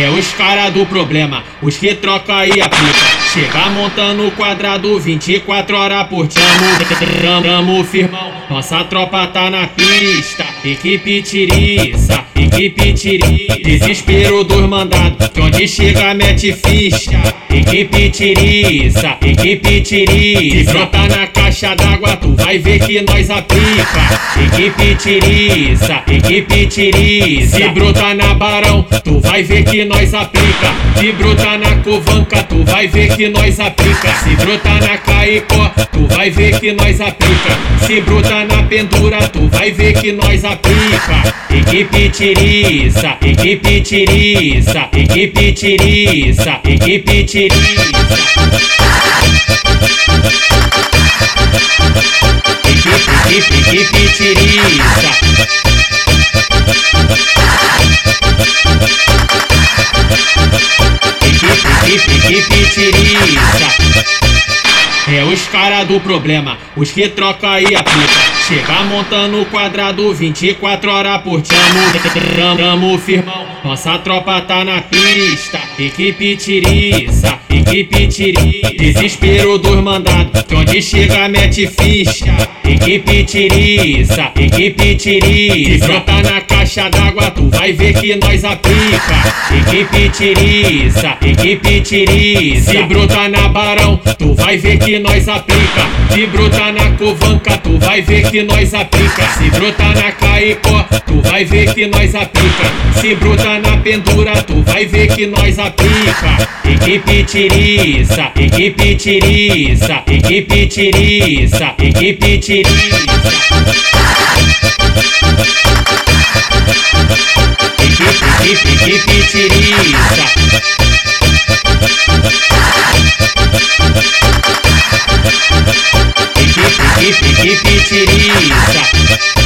É os cara do problema, os que troca e aplica. Chega montando o quadrado 24 horas por dia. Tamo firmão, nossa tropa tá na pista. Equipe tiriça, equipe tiri. Desespero dos mandados, que onde chega mete ficha. Equipe tiriça, equipe tiri. Se brota na caixa d'água, tu vai ver que nós aplica. Equipe tiriça, equipe tiriça. Se brota na barão, tu vai ver que nós aplica. Se brota na covanca, tu vai ver que nós aplica. Se brota na caicó, tu vai ver que nós aplica. Se brota na pendura, tu vai ver que nós aplica. Equipe tiriça, equipe tiriça, equipe tiriça, equipe tiriça. Equipe, equipe tiriça. Equipe, equipe tiriça. É os cara do problema, os que troca e aplica. Chega montando o quadrado 24 horas por dia. Tamo firmão, nossa tropa tá na pista. Equipe tiriça, equipe tiri. Desespero dos mandados, que onde chega mete ficha. Equipe tiriça, equipe tiri. Se brota na caixa d'água, tu vai ver que nós aplica. Equipe tiriça, equipe tiri. Se brota na barão, tu vai ver que nós aplica. Se brota na covanca, tu vai ver que nós aplica. Se brota na caicó, tu vai ver que nós aplica. Se brota na pendura, tu vai ver que nós aplica. Equipe tiriça, equipe tiriça, equipe tiriça, equipe tiriça. Equipe, equipe, equipe tiriça. e pitiriça.